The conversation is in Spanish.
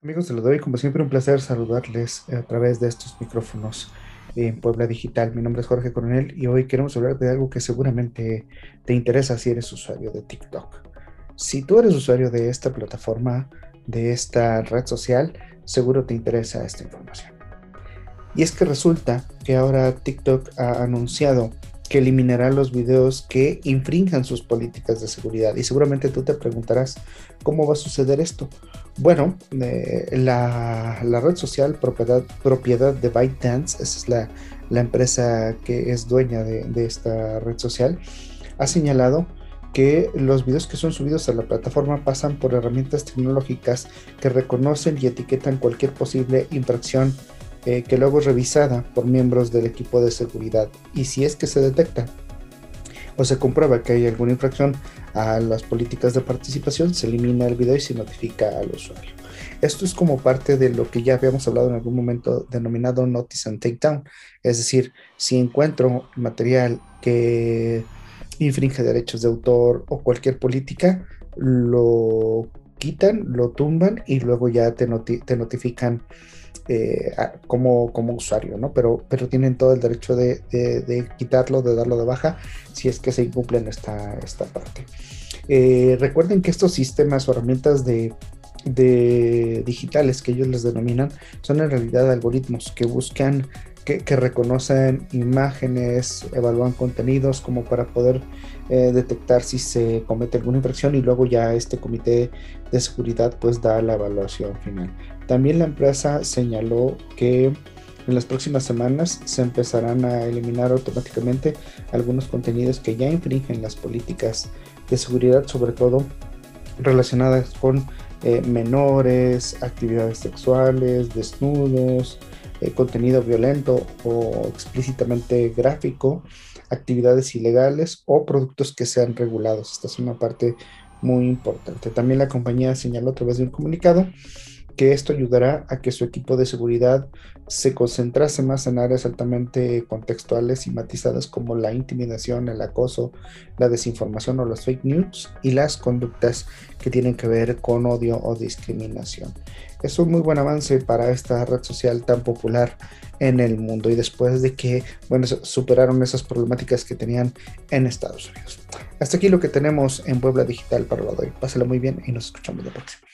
Amigos de lo doy, como siempre, un placer saludarles a través de estos micrófonos en Puebla Digital. Mi nombre es Jorge Coronel y hoy queremos hablar de algo que seguramente te interesa si eres usuario de TikTok. Si tú eres usuario de esta plataforma, de esta red social, seguro te interesa esta información. Y es que resulta que ahora TikTok ha anunciado que eliminará los videos que infrinjan sus políticas de seguridad. Y seguramente tú te preguntarás, ¿cómo va a suceder esto? Bueno, eh, la, red social propiedad, propiedad de ByteDance, esa es la, empresa que es dueña de esta red social, ha señalado que los videos que son subidos a la plataforma pasan por herramientas tecnológicas que reconocen y etiquetan cualquier posible infracción eh, que luego es revisada por miembros del equipo de seguridad y si es que se detecta o se comprueba que hay alguna infracción a las políticas de participación, se elimina el video y se notifica al usuario. Esto es como parte de lo que ya habíamos hablado en algún momento denominado Notice and Takedown. Es decir, si encuentro material que infringe derechos de autor o cualquier política, lo quitan, lo tumban y luego ya te, notifican eh, como, como usuario, ¿no? Pero, pero tienen todo el derecho de, quitarlo, de darlo de baja, si es que se incumplen esta, esta parte. Eh, recuerden que estos sistemas o herramientas de digitales que ellos les denominan son en realidad algoritmos que buscan que, reconocen imágenes, evalúan contenidos como para poder eh, detectar si se comete alguna infracción y luego ya este comité de seguridad pues da la evaluación final. También la empresa señaló que en las próximas semanas se empezarán a eliminar automáticamente algunos contenidos que ya infringen las políticas de seguridad, sobre todo relacionadas con eh, menores, actividades sexuales, desnudos, eh, contenido violento o explícitamente gráfico, actividades ilegales o productos que sean regulados. Esta es una parte muy importante. También la compañía señaló a través de un comunicado que esto ayudará a que su equipo de seguridad se concentrase más en áreas altamente contextuales y matizadas como la intimidación, el acoso, la desinformación o las fake news y las conductas que tienen que ver con odio o discriminación. Es un muy buen avance para esta red social tan popular en el mundo y después de que, bueno, superaron esas problemáticas que tenían en Estados Unidos. Hasta aquí lo que tenemos en Puebla Digital para hoy. Pásalo muy bien y nos escuchamos la próxima.